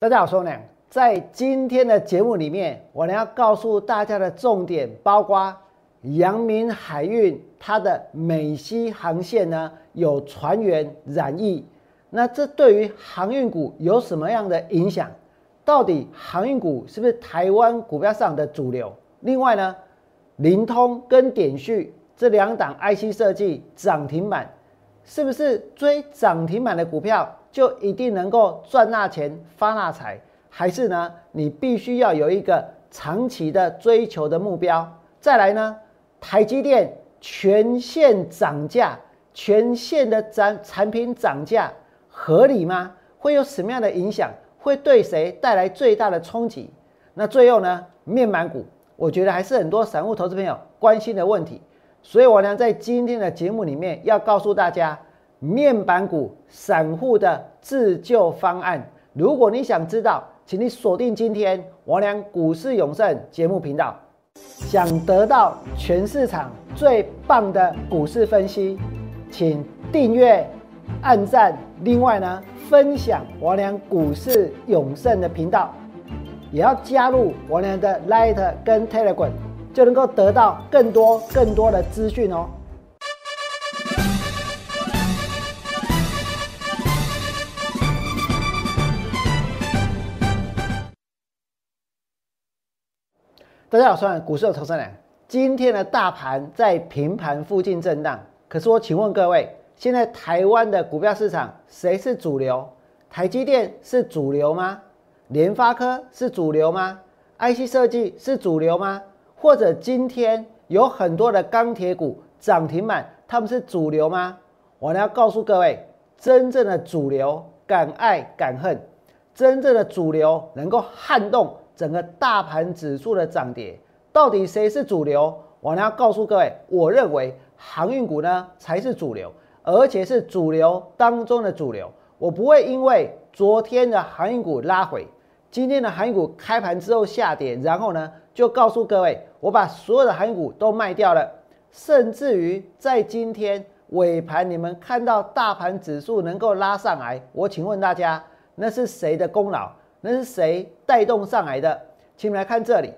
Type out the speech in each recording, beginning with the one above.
大家好，我是王良。在今天的节目里面，我呢要告诉大家的重点包括阳明海运它的美西航线呢有船员染疫，那这对于航运股有什么样的影响？到底航运股是不是台湾股票市场的主流？另外呢，灵通跟点序这两档 IC 设计涨停板，是不是追涨停板的股票就一定能够赚大钱发大财？还是呢，你必须要有一个长期的追求的目标。再来呢，台积电全线涨价，全线的产产品涨价合理吗？会有什么样的影响？会对谁带来最大的冲击？那最后呢，面板股，我觉得还是很多散户投资朋友关心的问题。所以我呢，在今天的节目里面要告诉大家，面板股散户的自救方案。如果你想知道，请你锁定今天王良股市永胜节目频道。想得到全市场最棒的股市分析，请订阅、按赞。另外呢，分享王良股市永胜的频道，也要加入王良的 Light 跟 Telegram，就能够得到更多更多的资讯哦。大家好，我是股市的投资人。今天的大盘在平盘附近震荡，可是我请问各位，现在台湾的股票市场谁是主流？台积电是主流吗？联发科是主流吗？IC 设计是主流吗？或者今天有很多的钢铁股涨停板，他们是主流吗？我呢要告诉各位，真正的主流敢爱敢恨，真正的主流能够撼动。整个大盘指数的涨跌，到底谁是主流？我呢告诉各位，我认为航运股呢才是主流，而且是主流当中的主流。我不会因为昨天的航运股拉回，今天的航运股开盘之后下跌，然后呢就告诉各位，我把所有的航运股都卖掉了。甚至于在今天尾盘，你们看到大盘指数能够拉上来，我请问大家，那是谁的功劳？那是谁带动上来的？请你们来看这里，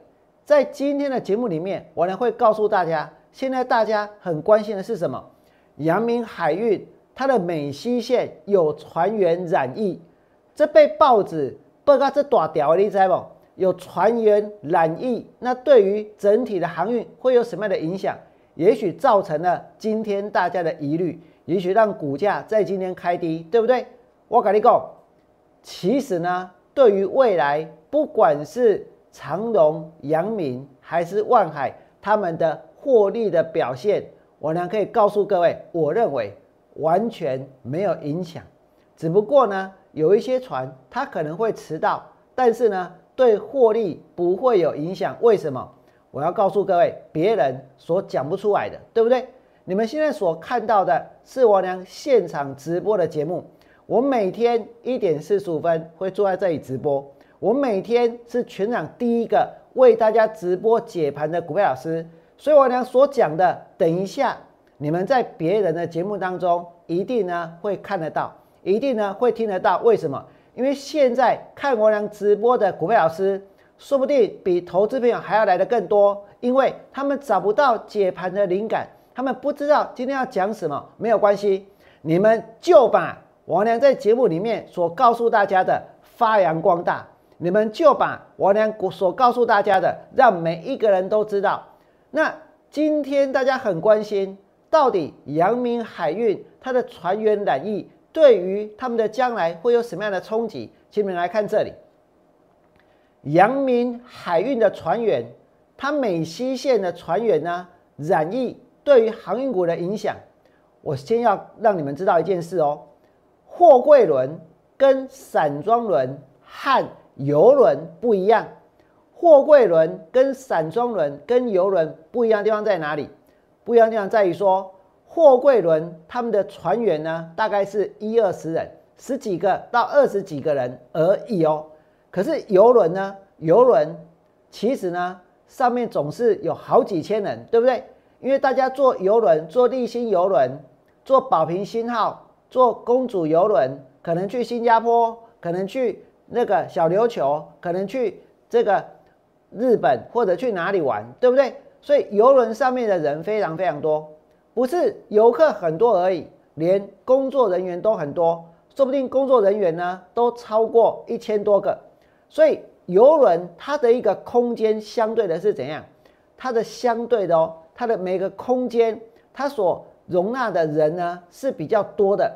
在今天的节目里面，我呢会告诉大家，现在大家很关心的是什么？阳明海运它的美西线有船员染疫，这被报纸报告这大条，你知不？有船员染疫，那对于整体的航运会有什么样的影响？也许造成了今天大家的疑虑，也许让股价在今天开低，对不对？我跟你讲，其实呢。对于未来，不管是长荣、阳明还是万海，他们的获利的表现，我呢可以告诉各位，我认为完全没有影响。只不过呢，有一些船它可能会迟到，但是呢，对获利不会有影响。为什么？我要告诉各位，别人所讲不出来的，对不对？你们现在所看到的是我娘现场直播的节目。我每天一点四十五分会坐在这里直播。我每天是全场第一个为大家直播解盘的股票老师，所以我娘所讲的，等一下你们在别人的节目当中一定呢会看得到，一定呢会听得到。为什么？因为现在看我娘直播的股票老师，说不定比投资朋友还要来的更多，因为他们找不到解盘的灵感，他们不知道今天要讲什么。没有关系，你们就把。王良在节目里面所告诉大家的发扬光大，你们就把王良所告诉大家的，让每一个人都知道。那今天大家很关心，到底阳明海运它的船员染疫，对于他们的将来会有什么样的冲击？请你们来看这里，阳明海运的船员，它美西线的船员呢染疫，对于航运股的影响，我先要让你们知道一件事哦。货柜轮跟散装轮和油轮不一样，货柜轮跟散装轮跟油轮不一样的地方在哪里？不一样的地方在于说，货柜轮他们的船员呢，大概是一二十人，十几个到二十几个人而已哦。可是油轮呢，油轮其实呢，上面总是有好几千人，对不对？因为大家坐油轮，坐立新油轮，坐宝瓶新号。坐公主游轮，可能去新加坡，可能去那个小琉球，可能去这个日本或者去哪里玩，对不对？所以游轮上面的人非常非常多，不是游客很多而已，连工作人员都很多，说不定工作人员呢都超过一千多个。所以游轮它的一个空间相对的是怎样？它的相对的哦，它的每个空间它所容纳的人呢是比较多的。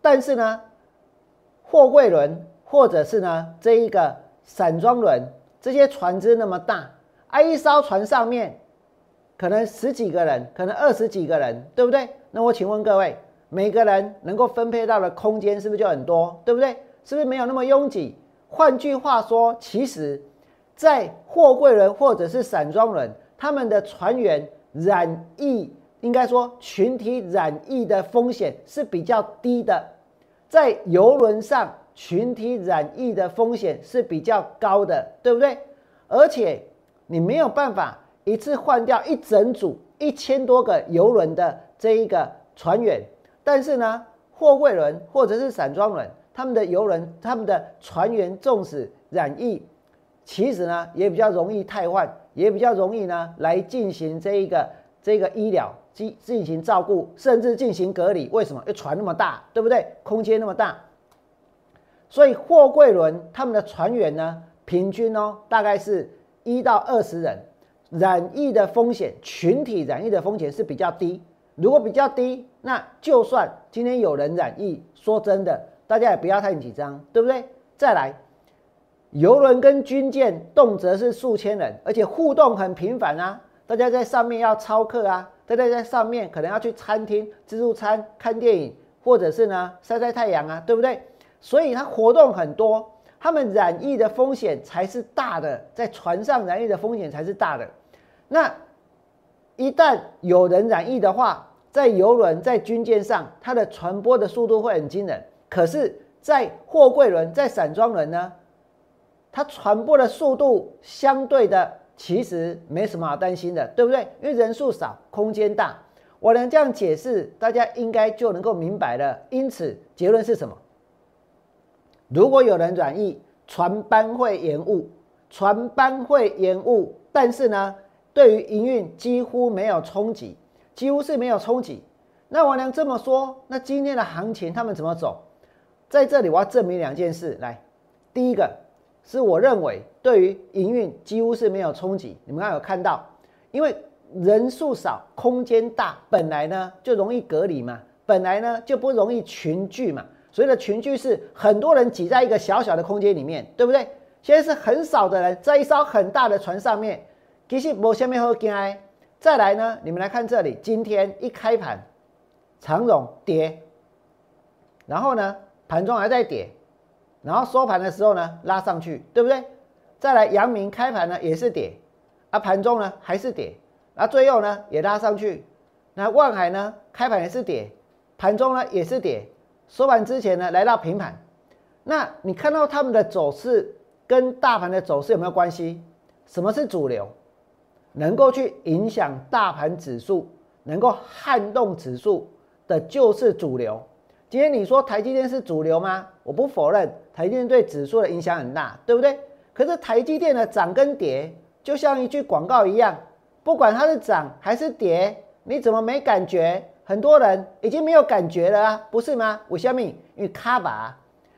但是呢，货柜轮或者是呢这一个散装轮，这些船只那么大。啊，一艘船上面可能十几个人，可能二十几个人，对不对？那我请问各位，每个人能够分配到的空间是不是就很多？对不对？是不是没有那么拥挤？换句话说，其实，在货柜轮或者是散装轮，他们的船员染疫，应该说群体染疫的风险是比较低的。在游轮上，群体染疫的风险是比较高的，对不对？而且。你没有办法一次换掉一整组一千多个游轮的这一个船员，但是呢，货柜轮或者是散装轮，他们的游轮、他们的船员纵使染疫，其实呢也比较容易汰换，也比较容易呢来进行这一个这个医疗进进行照顾，甚至进行隔离。为什么？因为船那么大，对不对？空间那么大，所以货柜轮他们的船员呢，平均哦大概是。一到二十人染疫的风险，群体染疫的风险是比较低。如果比较低，那就算今天有人染疫，说真的，大家也不要太紧张，对不对？再来，游轮跟军舰动辄是数千人，而且互动很频繁啊。大家在上面要操课啊，在在在上面可能要去餐厅自助餐、看电影，或者是呢晒晒太阳啊，对不对？所以它活动很多。他们染疫的风险才是大的，在船上染疫的风险才是大的。那一旦有人染疫的话，在游轮、在军舰上，它的传播的速度会很惊人。可是，在货柜轮、在散装轮呢，它传播的速度相对的其实没什么好担心的，对不对？因为人数少，空间大。我能这样解释，大家应该就能够明白了。因此，结论是什么？如果有人转移，船班会延误，船班会延误，但是呢，对于营运几乎没有冲击，几乎是没有冲击。那我能这么说，那今天的行情他们怎么走？在这里我要证明两件事，来，第一个是我认为对于营运几乎是没有冲击。你们刚有看到，因为人数少，空间大，本来呢就容易隔离嘛，本来呢就不容易群聚嘛。所谓的群聚是很多人挤在一个小小的空间里面，对不对？现在是很少的人在一艘很大的船上面，其实没下面好惊。再来呢，你们来看这里，今天一开盘，长荣跌，然后呢，盘中还在跌，然后收盘的时候呢，拉上去，对不对？再来，阳明开盘呢也是跌，啊，盘中呢还是跌，啊，最后呢也拉上去。那万海呢，开盘也是跌，盘中呢也是跌。收盘之前呢，来到平盘，那你看到他们的走势跟大盘的走势有没有关系？什么是主流？能够去影响大盘指数，能够撼动指数的，就是主流。今天你说台积电是主流吗？我不否认，台积电对指数的影响很大，对不对？可是台积电的涨跟跌，就像一句广告一样，不管它是涨还是跌，你怎么没感觉？很多人已经没有感觉了啊，不是吗？我下面因为卡把，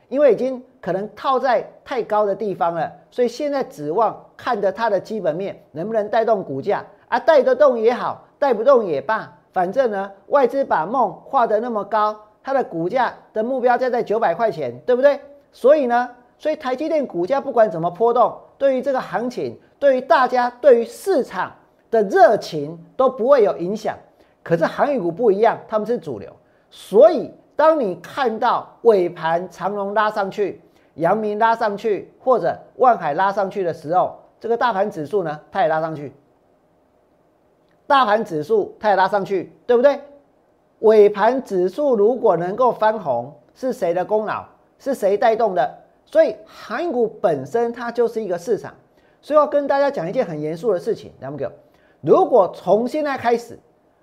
因为已经可能套在太高的地方了，所以现在指望看着它的基本面能不能带动股价啊，带得动也好，带不动也罢，反正呢，外资把梦画得那么高，它的股价的目标价在九百块钱，对不对？所以呢，所以台积电股价不管怎么波动，对于这个行情，对于大家，对于市场的热情都不会有影响。可是航运股不一样，他们是主流，所以当你看到尾盘长龙拉上去，阳明拉上去，或者万海拉上去的时候，这个大盘指数呢，它也拉上去。大盘指数它也拉上去，对不对？尾盘指数如果能够翻红，是谁的功劳？是谁带动的？所以航运股本身它就是一个市场，所以要跟大家讲一件很严肃的事情，两个，如果从现在开始。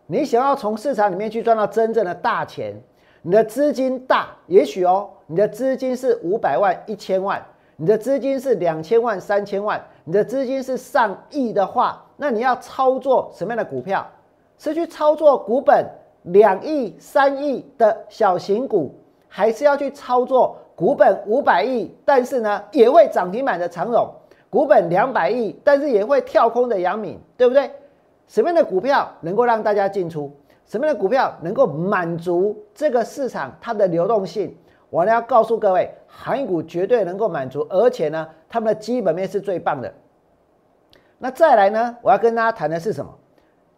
你想要从市场里面去赚到真正的大钱，你的资金大，也许哦，你的资金是五百万、一千万，你的资金是两千万、三千万，你的资金是上亿的话，那你要操作什么样的股票？是去操作股本两亿、三亿的小型股，还是要去操作股本五百亿，但是呢也会涨停板的长荣？股本两百亿，但是也会跳空的阳明，对不对？什么样的股票能够让大家进出？什么样的股票能够满足这个市场它的流动性？我呢要告诉各位，航运股绝对能够满足，而且呢，他们的基本面是最棒的。那再来呢，我要跟大家谈的是什么？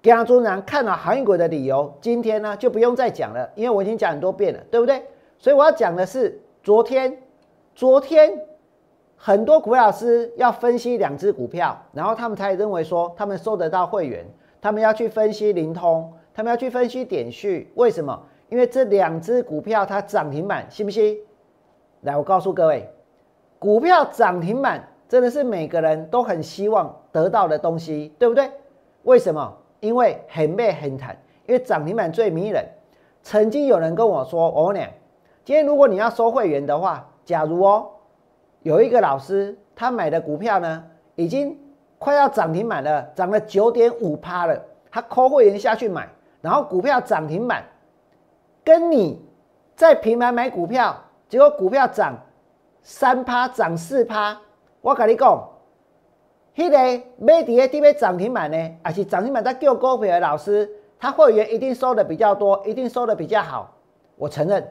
江中南看了航运股的理由，今天呢就不用再讲了，因为我已经讲很多遍了，对不对？所以我要讲的是昨天，昨天。很多股票老师要分析两只股票，然后他们才认为说他们收得到会员，他们要去分析灵通，他们要去分析点序，为什么？因为这两只股票它涨停板，信不信？来，我告诉各位，股票涨停板真的是每个人都很希望得到的东西，对不对？为什么？因为很美很坦，因为涨停板最迷人。曾经有人跟我说，我问你，今天如果你要收会员的话，假如哦。有一个老师，他买的股票呢，已经快要涨停板了，涨了九点五趴了。他扣会员下去买，然后股票涨停板，跟你在平台买股票，结果股票涨三趴，涨四趴。我跟你讲，迄个买底下底边涨停板呢，还是涨停板在叫股票的老师，他会员一定收的比较多，一定收的比较好。我承认，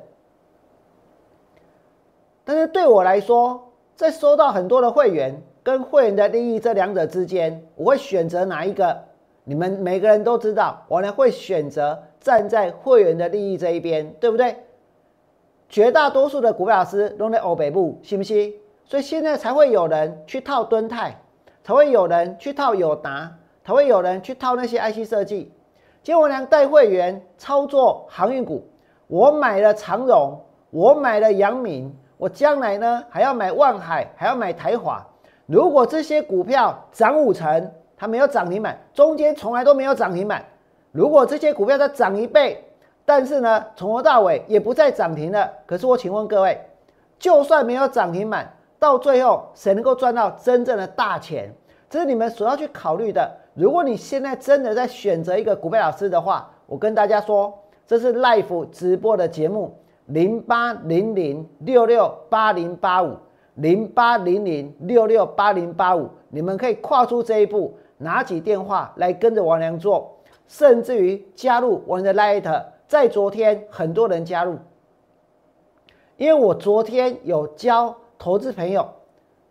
但是对我来说。在收到很多的会员跟会员的利益这两者之间，我会选择哪一个？你们每个人都知道，我呢会选择站在会员的利益这一边，对不对？绝大多数的股票老师都在欧北部，信不信？所以现在才会有人去套敦泰，才会有人去套友达，才会有人去套那些 IC 设计。结果呢，带会员操作航运股，我买了长荣，我买了阳明。我将来呢还要买万海，还要买台华。如果这些股票涨五成，它没有涨停板，中间从来都没有涨停板。如果这些股票再涨一倍，但是呢从头到尾也不再涨停了。可是我请问各位，就算没有涨停板，到最后谁能够赚到真正的大钱？这是你们所要去考虑的。如果你现在真的在选择一个股票老师的话，我跟大家说，这是 live 直播的节目。零八零零六六八零八五，零八零零六六八零八五，你们可以跨出这一步，拿起电话来跟着王良做，甚至于加入我的 Light。在昨天，很多人加入，因为我昨天有教投资朋友，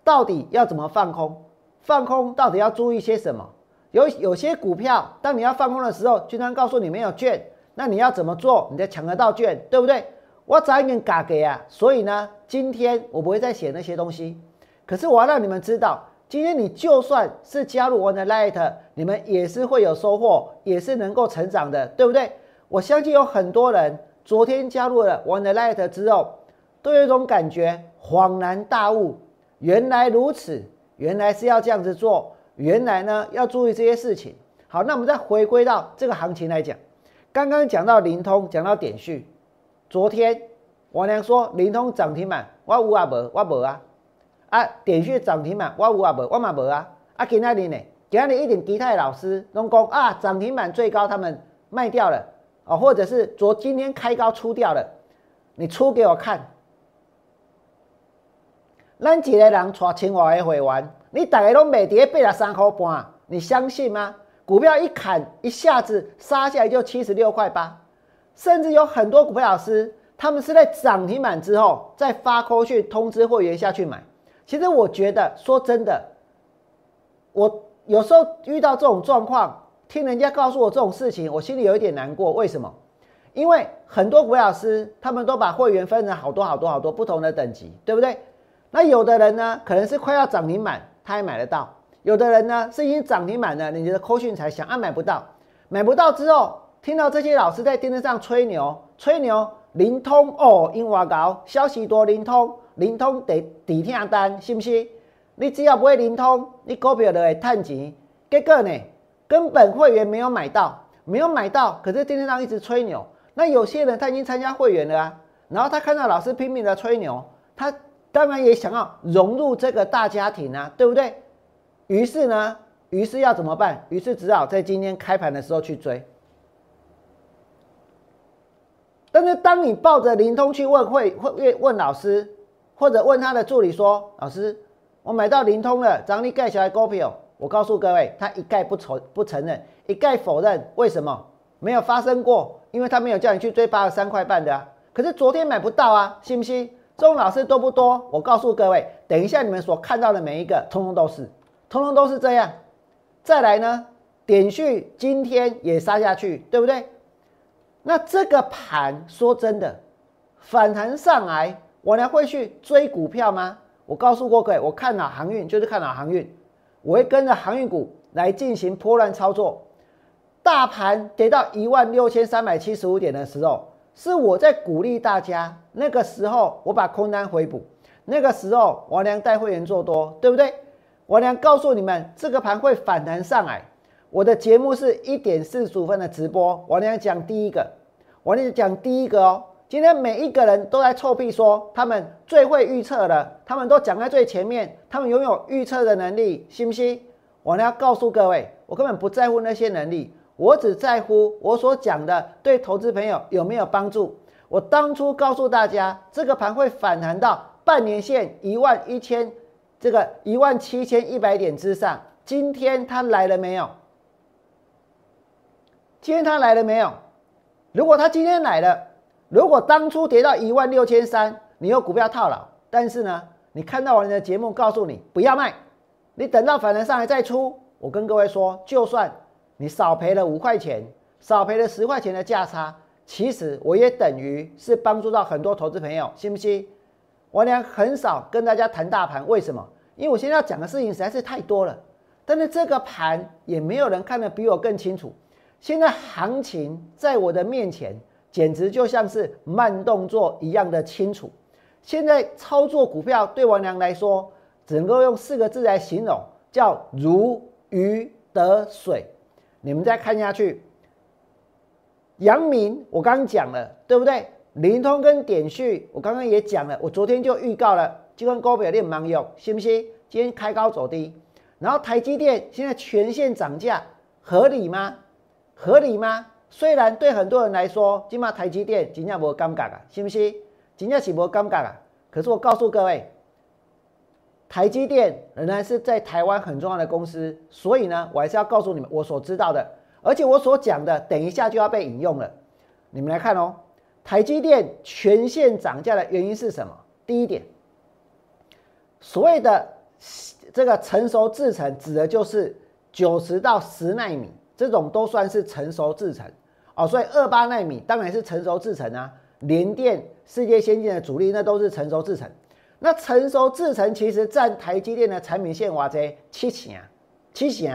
到底要怎么放空，放空到底要注意些什么？有有些股票，当你要放空的时候，经常告诉你没有券，那你要怎么做，你才抢得到券，对不对？我早一点嘎给啊，所以呢，今天我不会再写那些东西。可是我要让你们知道，今天你就算是加入我的 Light，你们也是会有收获，也是能够成长的，对不对？我相信有很多人昨天加入了我的 Light 之后，都有一种感觉，恍然大悟，原来如此，原来是要这样子做，原来呢要注意这些事情。好，那我们再回归到这个行情来讲，刚刚讲到灵通，讲到点序。昨天王良说灵通涨停板，我有啊无？我无啊。啊，点讯涨停板，我有啊无？我嘛无啊。啊，今仔日呢？今仔日一点其他老师拢讲啊，涨停板最高他们卖掉了啊，或者是昨今天开高出掉了，你出给我看。咱一个人带千外个会员，你大家拢卖跌八十三块半，你相信吗？股票一砍，一下子杀下来就七十六块八。甚至有很多股票老师，他们是在涨停板之后再发扣去通知会员下去买。其实我觉得，说真的，我有时候遇到这种状况，听人家告诉我这种事情，我心里有一点难过。为什么？因为很多股票老师他们都把会员分成好多好多好多不同的等级，对不对？那有的人呢，可能是快要涨停板，他也买得到；有的人呢，是已经涨停板了，你觉得扣讯才想啊买不到，买不到之后。听到这些老师在电视上吹牛，吹牛灵通哦，因外高消息多，灵通灵通得底听单，信不信？你只要不会灵通，你股票就会赚钱。结果呢，根本会员没有买到，没有买到，可是电视上一直吹牛，那有些人他已经参加会员了啊，然后他看到老师拼命的吹牛，他当然也想要融入这个大家庭啊，对不对？于是呢，于是要怎么办？于是只好在今天开盘的时候去追。但是当你抱着灵通去问会会问老师，或者问他的助理说：“老师，我买到灵通了，涨你盖起来股票。”我告诉各位，他一概不承不承认，一概否认。为什么？没有发生过，因为他没有叫你去追八十三块半的啊。可是昨天买不到啊，信不信？这种老师多不多？我告诉各位，等一下你们所看到的每一个，通通都是，通通都是这样。再来呢，点序今天也杀下去，对不对？那这个盘说真的，反弹上来，我还会去追股票吗？我告诉过各位，我看好航运，就是看好航运。我会跟着航运股来进行波乱操作。大盘跌到一万六千三百七十五点的时候，是我在鼓励大家。那个时候我把空单回补，那个时候王良带会员做多，对不对？王良告诉你们，这个盘会反弹上来。我的节目是一点四十五分的直播，王良讲第一个，王良讲第一个哦。今天每一个人都在臭屁说他们最会预测了，他们都讲在最前面，他们拥有预测的能力，信不信？我呢要告诉各位，我根本不在乎那些能力，我只在乎我所讲的对投资朋友有没有帮助。我当初告诉大家，这个盘会反弹到半年线一万一千，这个一万七千一百点之上。今天它来了没有？今天它来了没有？如果它今天来了。如果当初跌到一万六千三，你有股票套牢，但是呢，你看到我的节目告诉你不要卖，你等到反弹上来再出。我跟各位说，就算你少赔了五块钱，少赔了十块钱的价差，其实我也等于是帮助到很多投资朋友，信不信？我俩很少跟大家谈大盘，为什么？因为我现在要讲的事情实在是太多了，但是这个盘也没有人看得比我更清楚。现在行情在我的面前。简直就像是慢动作一样的清楚。现在操作股票对王良来说，只能够用四个字来形容，叫如鱼得水。你们再看下去，阳明我刚刚讲了，对不对？灵通跟点序我刚刚也讲了，我昨天就预告了，就跟高表练盲用，信不信？今天开高走低，然后台积电现在全线涨价，合理吗？合理吗？虽然对很多人来说，今嘛台积电真正无尴尬啊，是不是？真正是无尴尬啊。可是我告诉各位，台积电仍然是在台湾很重要的公司，所以呢，我还是要告诉你们我所知道的，而且我所讲的，等一下就要被引用了。你们来看哦，台积电全线涨价的原因是什么？第一点，所谓的这个成熟制程，指的就是九十到十纳米这种都算是成熟制程。哦，所以二八纳米当然是成熟制程啊，联电世界先进的主力那都是成熟制程。那成熟制程其实占台积电的产品线哇这七成，七成。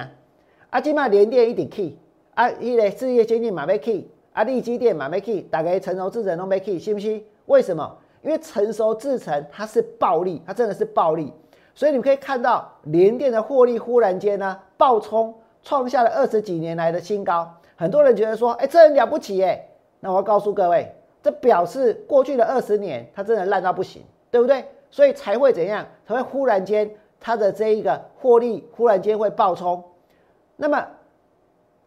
啊，今嘛联电一定 key，啊，伊个世界先进嘛要 key，啊，力积电嘛要 key，大概成熟制程都没 key，信不信？为什么？因为成熟制程它是暴利，它真的是暴利。所以你们可以看到联电的获利忽然间呢暴冲，创下了二十几年来的新高。很多人觉得说，哎，这很了不起哎。那我要告诉各位，这表示过去的二十年，它真的烂到不行，对不对？所以才会怎样？才会忽然间它的这一个获利忽然间会爆冲。那么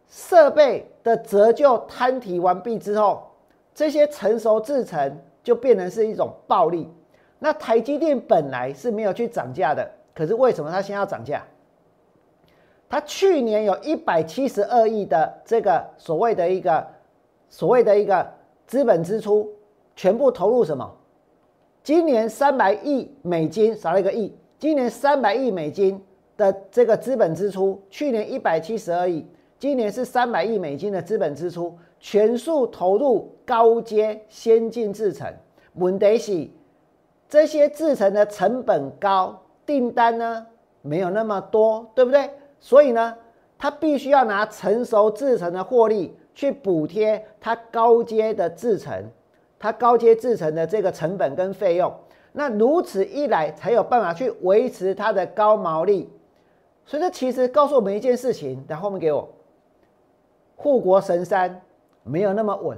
设备的折旧摊提完毕之后，这些成熟制成就变成是一种暴利。那台积电本来是没有去涨价的，可是为什么它先要涨价？它去年有一百七十二亿的这个所谓的一个所谓的一个资本支出，全部投入什么？今年三百亿美金少了一个亿，今年三百亿美金的这个资本支出，去年一百七十二亿，今年是三百亿美金的资本支出，全数投入高阶先进制程。问题是这些制程的成本高，订单呢没有那么多，对不对？所以呢，他必须要拿成熟制成的获利去补贴他高阶的制成，他高阶制成的这个成本跟费用。那如此一来，才有办法去维持它的高毛利。所以这其实告诉我们一件事情，在后面给我，护国神山没有那么稳，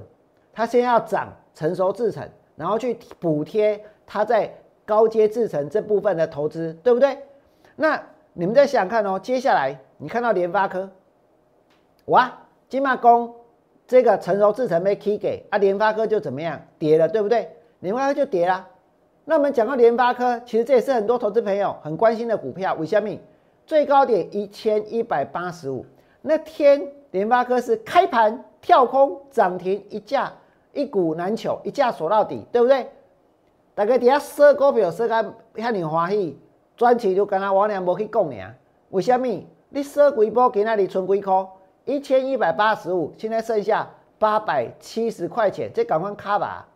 它先要涨成熟制程，然后去补贴它在高阶制程这部分的投资，对不对？那你们再想看哦，接下来你看到联发科，哇，金马工这个成熟制程被 K 给啊，联发科就怎么样跌了，对不对？联发科就跌了。那我们讲到联发科，其实这也是很多投资朋友很关心的股票。为什么？最高点一千一百八十五，那天联发科是开盘跳空涨停一价，一股难求，一价锁到底，对不对？大家底下收股票收个遐尼欢喜，转期就跟他王良无去讲尔。为什么？你收几波，给那里存几块？一千一百八十五，现在剩下八百七十块钱，这赶快卡吧。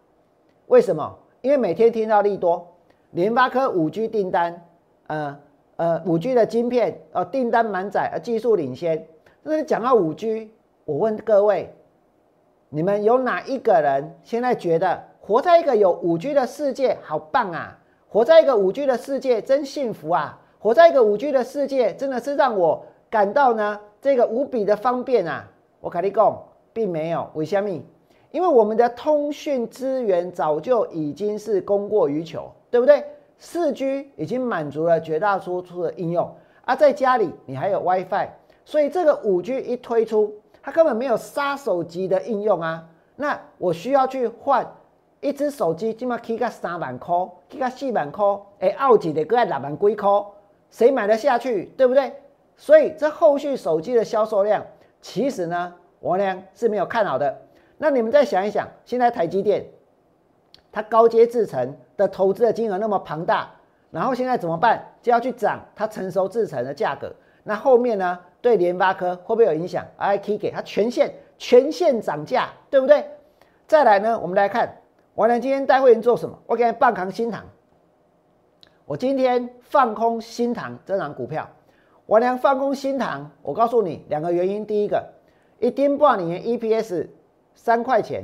为什么？因为每天听到利多，联发科五 G 订单，呃呃，五 G 的晶片哦，订单满载，呃，技术领先。那讲到五 G，我问各位，你们有哪一个人现在觉得活在一个有五 G 的世界好棒啊？活在一个五 G 的世界真幸福啊！活在一个五 G 的世界真的是让我感到呢这个无比的方便啊！我跟你讲，并没有，为虾米？因为我们的通讯资源早就已经是供过于求，对不对？四 G 已经满足了绝大多数的应用，而在家里你还有 WiFi，所以这个五 G 一推出，它根本没有杀手级的应用啊。那我需要去换一只手机，起码起个三万块，起个四万块，哎，奥几的搁两万几块，谁买得下去？对不对？所以这后续手机的销售量，其实呢，我呢是没有看好的。那你们再想一想，现在台积电，它高阶制程的投资的金额那么庞大，然后现在怎么办？就要去涨它成熟制程的价格。那后面呢，对联发科会不会有影响？I K 给它全线全线涨价，对不对？再来呢，我们来看王良今天带会员做什么？我给他半扛新塘，我今天放空新塘这档股票。王良放空新塘，我告诉你两个原因。第一个，一丁半年 E P S。三块钱，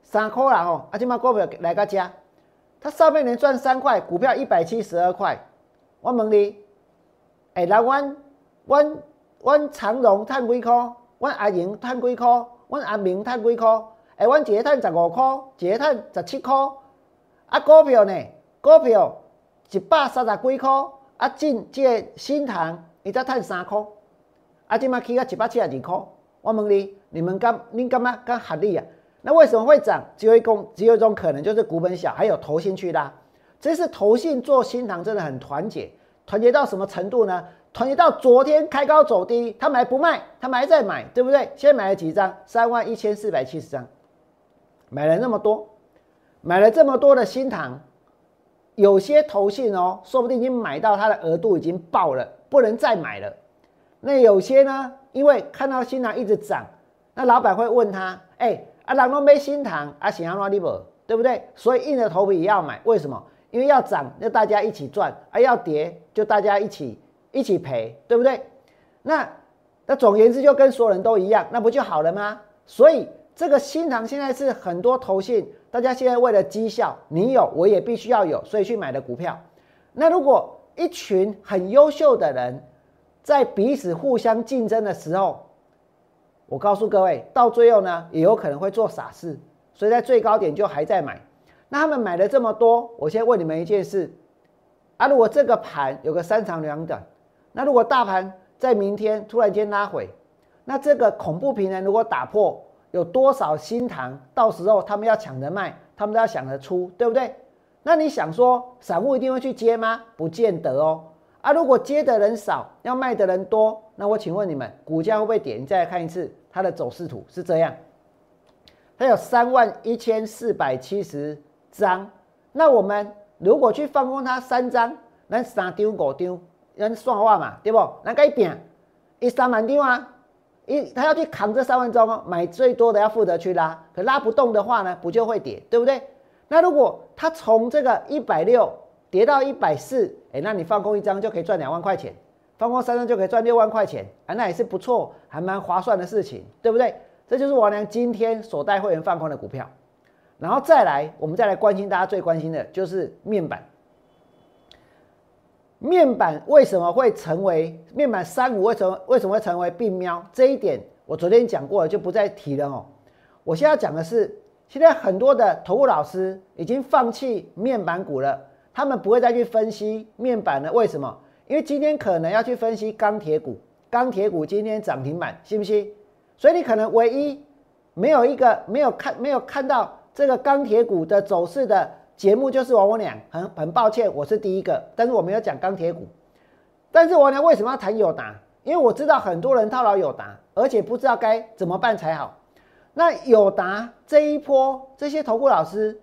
三块啦吼，啊，今嘛股票来个加，他上半年赚三块，股票一百七十二块，我问你，哎，来阮阮阮长荣赚几块？阮阿莹赚几块？阮阿明赚几块？哎，阮一个赚十五块，一个赚十七块，啊，股票呢？股票一百三十几块，啊，进这个新塘，伊才赚三块，啊，今嘛起到一百七十二块，我问你。你们干，你干嘛干合力啊？那为什么会涨？只有一种，只有一种可能，就是股本小，还有投信去拉。这是投信做新塘真的很团结，团结到什么程度呢？团结到昨天开高走低，他买不卖，他们还在买，对不对？先买了几张？三万一千四百七十张，买了那么多，买了这么多的新塘，有些投信哦，说不定已经买到它的额度已经爆了，不能再买了。那有些呢，因为看到新塘一直涨。那老板会问他：“哎，啊，人都没新塘，啊，想要哪里不？对不对？所以硬着头皮也要买。为什么？因为要涨，要大家一起赚；啊，要跌，就大家一起一起赔，对不对？那那总言之，就跟所有人都一样，那不就好了吗？所以这个新塘现在是很多投信，大家现在为了绩效，你有我也必须要有，所以去买的股票。那如果一群很优秀的人在彼此互相竞争的时候，我告诉各位，到最后呢，也有可能会做傻事，所以在最高点就还在买。那他们买了这么多，我先问你们一件事：啊，如果这个盘有个三长两短，那如果大盘在明天突然间拉回，那这个恐怖平衡如果打破，有多少新塘？到时候他们要抢着卖，他们都要想得出，对不对？那你想说散户一定会去接吗？不见得哦。啊，如果接的人少，要卖的人多，那我请问你们，股价会不会跌？你再来看一次。它的走势图是这样，它有三万一千四百七十张。那我们如果去放空它三张，那三张五张，人算话嘛，对不？那该变一三万张啊，一他要去扛这三万张哦，买最多的要负责去拉，可拉不动的话呢，不就会跌，对不对？那如果它从这个一百六跌到一百四，哎，那你放空一张就可以赚两万块钱。放空三张就可以赚六万块钱啊，那也是不错，还蛮划算的事情，对不对？这就是王良今天所带会员放空的股票。然后再来，我们再来关心大家最关心的就是面板。面板为什么会成为面板三五？为什么为什么会成为病喵？这一点我昨天讲过了，就不再提了哦。我现在讲的是现在很多的投顾老师已经放弃面板股了，他们不会再去分析面板了。为什么？因为今天可能要去分析钢铁股，钢铁股今天涨停板，信不信？所以你可能唯一没有一个没有看没有看到这个钢铁股的走势的节目，就是王我俩。很很抱歉，我是第一个，但是我没有讲钢铁股。但是王良为什么要谈友达？因为我知道很多人套牢友达，而且不知道该怎么办才好。那友达这一波，这些投顾老师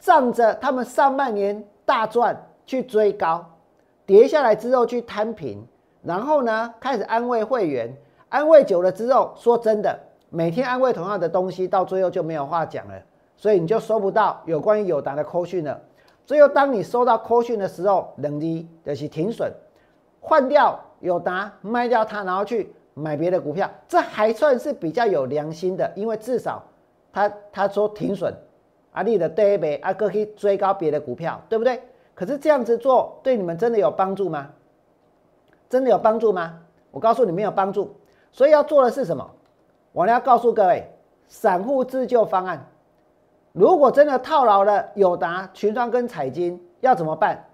仗着他们上半年大赚去追高，跌下来之后去摊平，然后呢开始安慰会员，安慰久了之后，说真的，每天安慰同样的东西，到最后就没有话讲了，所以你就收不到有关于友达的扣讯了。只有当你收到扣讯的时候，能力就是停损，换掉友达，卖掉它，然后去。买别的股票，这还算是比较有良心的，因为至少他他说停损，阿力的对呗，阿哥可以追高别的股票，对不对？可是这样子做对你们真的有帮助吗？真的有帮助吗？我告诉你没有帮助，所以要做的是什么？我要告诉各位，散户自救方案。如果真的套牢了友达、群创跟彩金，要怎么办？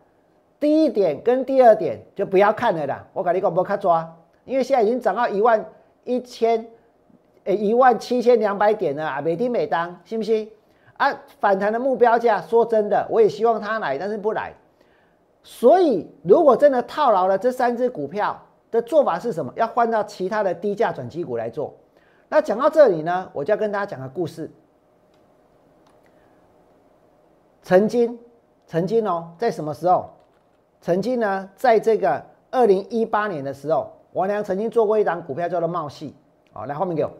第一点跟第二点就不要看了啦，我跟你讲，不要抓。因为现在已经涨到一万一千，诶一万七千两百点了啊，每天每当，信不信？啊，反弹的目标价，说真的，我也希望它来，但是不来。所以，如果真的套牢了这三只股票的做法是什么？要换到其他的低价转机股来做。那讲到这里呢，我就要跟大家讲个故事。曾经，曾经哦，在什么时候？曾经呢，在这个二零一八年的时候。王良曾经做过一档股票叫做茂系，好，来后面给我。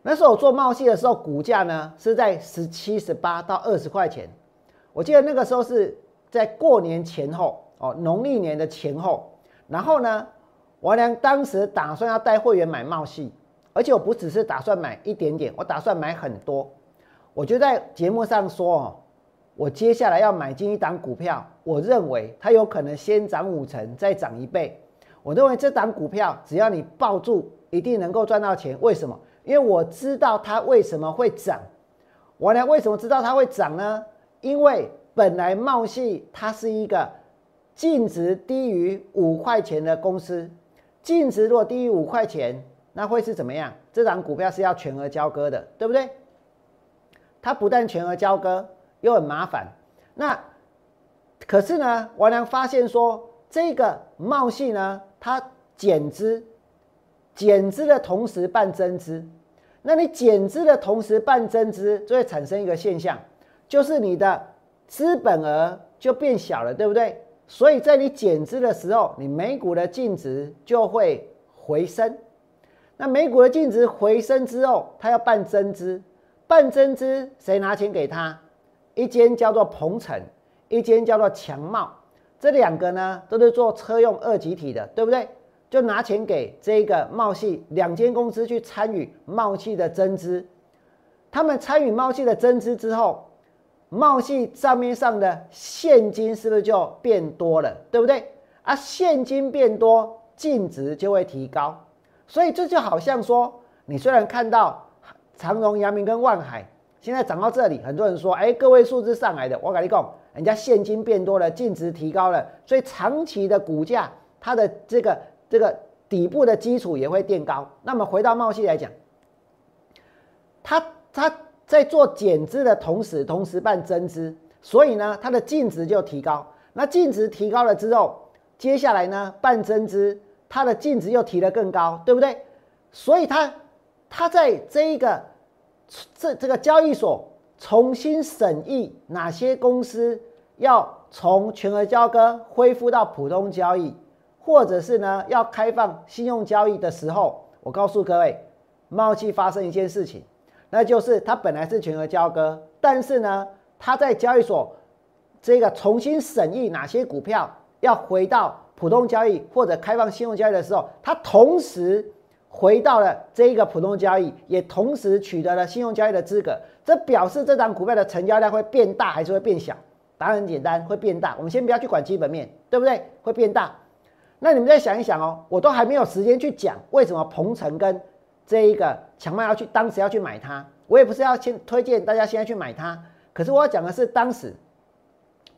那时候我做茂系的时候，股价呢是在十七、十八到二十块钱。我记得那个时候是在过年前后，哦，农历年的前后。然后呢，王良当时打算要带会员买茂系，而且我不只是打算买一点点，我打算买很多。我就在节目上说，哦，我接下来要买进一档股票，我认为它有可能先涨五成，再涨一倍。我认为这档股票只要你抱住，一定能够赚到钱。为什么？因为我知道它为什么会涨。我呢，为什么知道它会涨呢？因为本来茂系它是一个净值低于五块钱的公司，净值如果低于五块钱，那会是怎么样？这档股票是要全额交割的，对不对？它不但全额交割，又很麻烦。那可是呢，王良发现说这个茂系呢。它减资，减资的同时办增资，那你减资的同时办增资，就会产生一个现象，就是你的资本额就变小了，对不对？所以在你减资的时候，你每股的净值就会回升。那每股的净值回升之后，它要办增资，半增资谁拿钱给他？一间叫做鹏程，一间叫做强茂。这两个呢，都是做车用二级体的，对不对？就拿钱给这个茂系两间公司去参与茂系的增资，他们参与茂系的增资之后，茂系账面上的现金是不是就变多了，对不对？啊，现金变多，净值就会提高。所以这就好像说，你虽然看到长荣、阳明跟万海现在涨到这里，很多人说，哎，个位数字上来的，我跟你讲。人家现金变多了，净值提高了，所以长期的股价它的这个这个底部的基础也会垫高。那么回到茂系来讲，它它在做减资的同时，同时办增资，所以呢，它的净值就提高。那净值提高了之后，接下来呢办增资，它的净值又提得更高，对不对？所以它他在这一个这这个交易所。重新审议哪些公司要从全额交割恢复到普通交易，或者是呢要开放信用交易的时候，我告诉各位，贸易发生一件事情，那就是它本来是全额交割，但是呢，它在交易所这个重新审议哪些股票要回到普通交易或者开放信用交易的时候，它同时。回到了这一个普通交易，也同时取得了信用交易的资格。这表示这张股票的成交量会变大还是会变小？答案很简单，会变大。我们先不要去管基本面，对不对？会变大。那你们再想一想哦，我都还没有时间去讲为什么鹏程跟这一个强迈要去当时要去买它。我也不是要先推荐大家现在去买它。可是我要讲的是，当时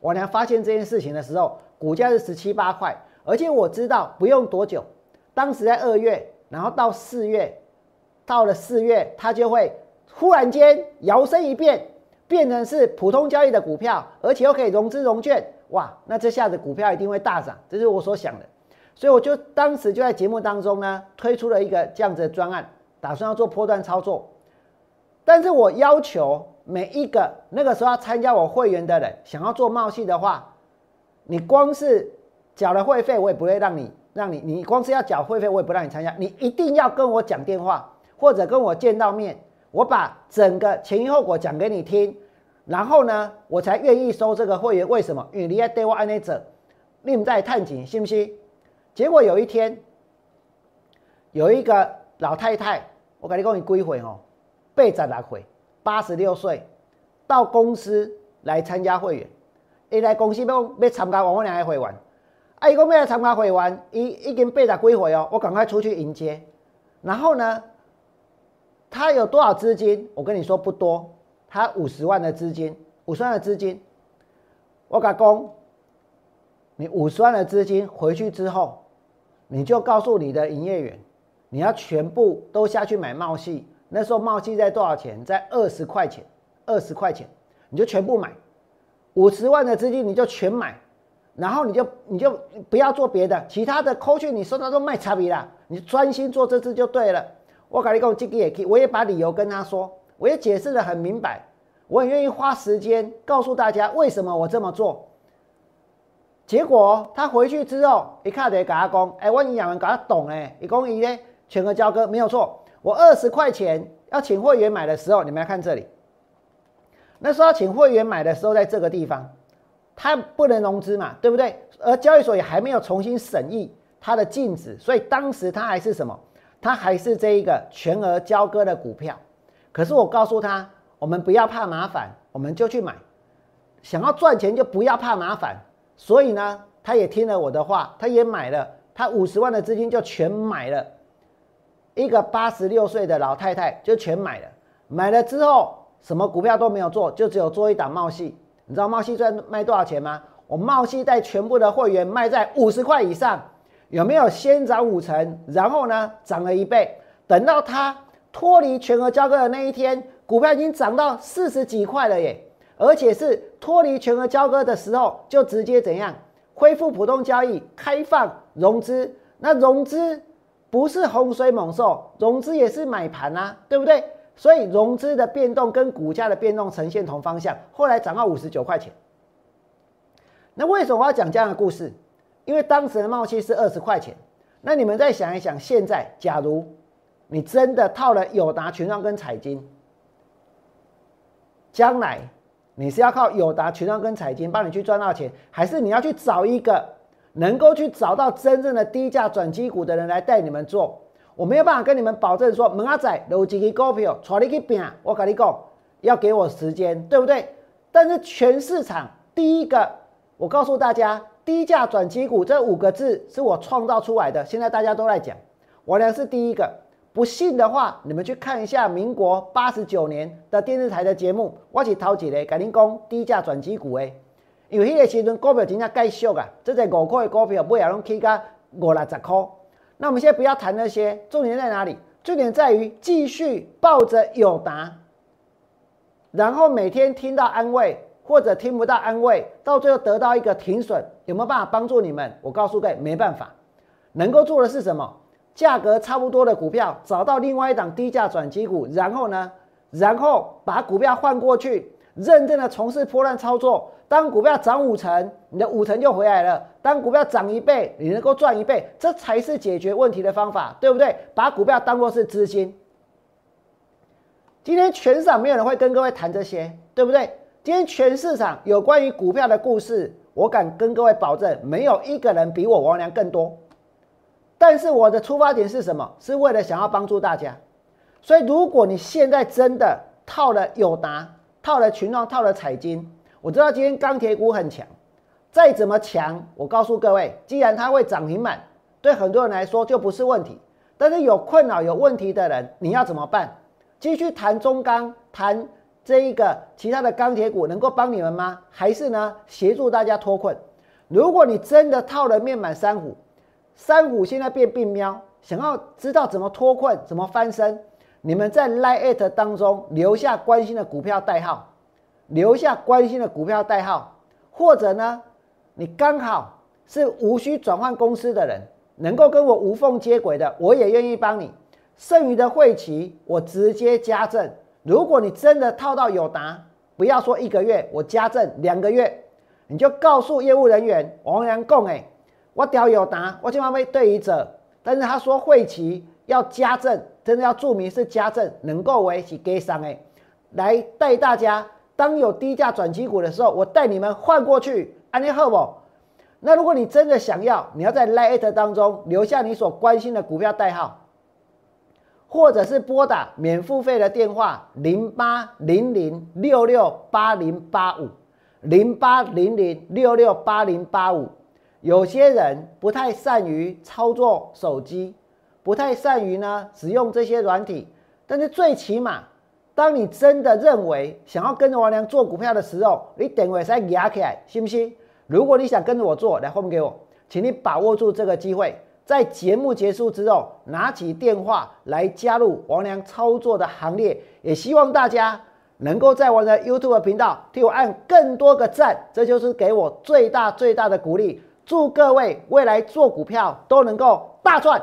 我娘发现这件事情的时候，股价是十七八块，而且我知道不用多久，当时在二月，然后到四月，到了四月，它就会忽然间摇身一变，变成是普通交易的股票，而且又可以融资融券，哇，那这下子股票一定会大涨，这是我所想的。所以我就当时就在节目当中呢，推出了一个这样子的专案，打算要做波段操作，但是我要求。每一个那个时候要参加我会员的人，想要做冒系的话，你光是缴了会费，我也不会让你让你你光是要缴会费，我也不让你参加。你一定要跟我讲电话，或者跟我见到面，我把整个前因后果讲给你听，然后呢，我才愿意收这个会员。为什么？因为你要对我安内者，你们在探景，信不信？结果有一天，有一个老太太，我跟你讲，你归回哦，八十来回。八十六岁，到公司来参加会员，一来公司要要参加我俩的会员，啊，伊讲要来参加会员，伊已经八十几回哦，我赶快出去迎接。然后呢，他有多少资金？我跟你说不多，他五十万的资金，五十万的资金。我讲公，你五十万的资金回去之后，你就告诉你的营业员，你要全部都下去买茂系。那时候茂基在多少钱？在二十块钱，二十块钱，你就全部买，五十万的资金你就全买，然后你就你就不要做别的，其他的扣去你收到都卖差别啦，你专心做这支就对了。我搞一个，这个也可以，我也把理由跟他说，我也解释的很明白，我很愿意花时间告诉大家为什么我这么做。结果他回去之后，一看得给他讲，哎，我营养员给他懂哎，一公一呢全额交割没有错。我二十块钱要请会员买的时候，你们来看这里。那时候要请会员买的时候，在这个地方，他不能融资嘛，对不对？而交易所也还没有重新审议它的禁止，所以当时他还是什么？他还是这一个全额交割的股票。可是我告诉他，我们不要怕麻烦，我们就去买。想要赚钱就不要怕麻烦。所以呢，他也听了我的话，他也买了，他五十万的资金就全买了。一个八十六岁的老太太就全买了，买了之后什么股票都没有做，就只有做一档茂系。你知道茂系赚卖多少钱吗？我茂系带全部的会员卖在五十块以上，有没有先涨五成，然后呢涨了一倍？等到它脱离全额交割的那一天，股票已经涨到四十几块了耶！而且是脱离全额交割的时候，就直接怎样恢复普通交易，开放融资，那融资。不是洪水猛兽，融资也是买盘啊，对不对？所以融资的变动跟股价的变动呈现同方向，后来涨到五十九块钱。那为什么我要讲这样的故事？因为当时的冒气是二十块钱。那你们再想一想，现在假如你真的套了友达、群创跟彩金，将来你是要靠友达、群创跟彩金帮你去赚到钱，还是你要去找一个？能够去找到真正的低价转机股的人来带你们做，我没有办法跟你们保证说，门阿仔有几个股票带你去拼，我跟你讲，要给我时间，对不对？但是全市场第一个，我告诉大家，低价转机股这五个字是我创造出来的，现在大家都在讲，我俩是第一个。不信的话，你们去看一下民国八十九年的电视台的节目，我是头几个跟您讲低价转机股诶。因为迄个时阵股票真正介俗啊，这在五块的股票买也拢起到五六十块。那我们现在不要谈那些，重点在哪里？重点在于继续抱着友达，然后每天听到安慰或者听不到安慰，到最后得到一个停损，有没有办法帮助你们？我告诉各位，没办法。能够做的是什么？价格差不多的股票，找到另外一档低价转机股，然后呢，然后把股票换过去，认真的从事破烂操作。当股票涨五成，你的五成就回来了；当股票涨一倍，你能够赚一倍，这才是解决问题的方法，对不对？把股票当做是资金。今天全场没有人会跟各位谈这些，对不对？今天全市场有关于股票的故事，我敢跟各位保证，没有一个人比我王良更多。但是我的出发点是什么？是为了想要帮助大家。所以，如果你现在真的套了友达、套了群创、套了彩金，我知道今天钢铁股很强，再怎么强，我告诉各位，既然它会涨停板，对很多人来说就不是问题。但是有困扰、有问题的人，你要怎么办？继续谈中钢，谈这一个其他的钢铁股能够帮你们吗？还是呢协助大家脱困？如果你真的套了面板三虎，三虎现在变病喵，想要知道怎么脱困、怎么翻身，你们在 Lite 当中留下关心的股票代号，留下关心的股票代号，或者呢，你刚好是无需转换公司的人，能够跟我无缝接轨的，我也愿意帮你。剩余的会期我直接加赠。如果你真的套到友达，不要说一个月，我加赠两个月，你就告诉业务人员王阳讲哎，我屌友达，我今晚被对于者，但是他说会期要加赠，真的要注明是家政，能够为其给上哎，来带大家，当有低价转机股的时候，我带你们换过去，安利好不？那如果你真的想要，你要在 Lite 当中留下你所关心的股票代号。或者是拨打免付费的电话零八零零六六八零八五零八零零六六八零八五。有些人不太善于操作手机，不太善于呢使用这些软体，但是最起码，当你真的认为想要跟着王良做股票的时候，你等会再压起来，信不信？如果你想跟着我做，来后面给我，请你把握住这个机会。在节目结束之后，拿起电话来加入王良操作的行列，也希望大家能够在我的 YouTube 频道替我按更多个赞，这就是给我最大最大的鼓励。祝各位未来做股票都能够大赚！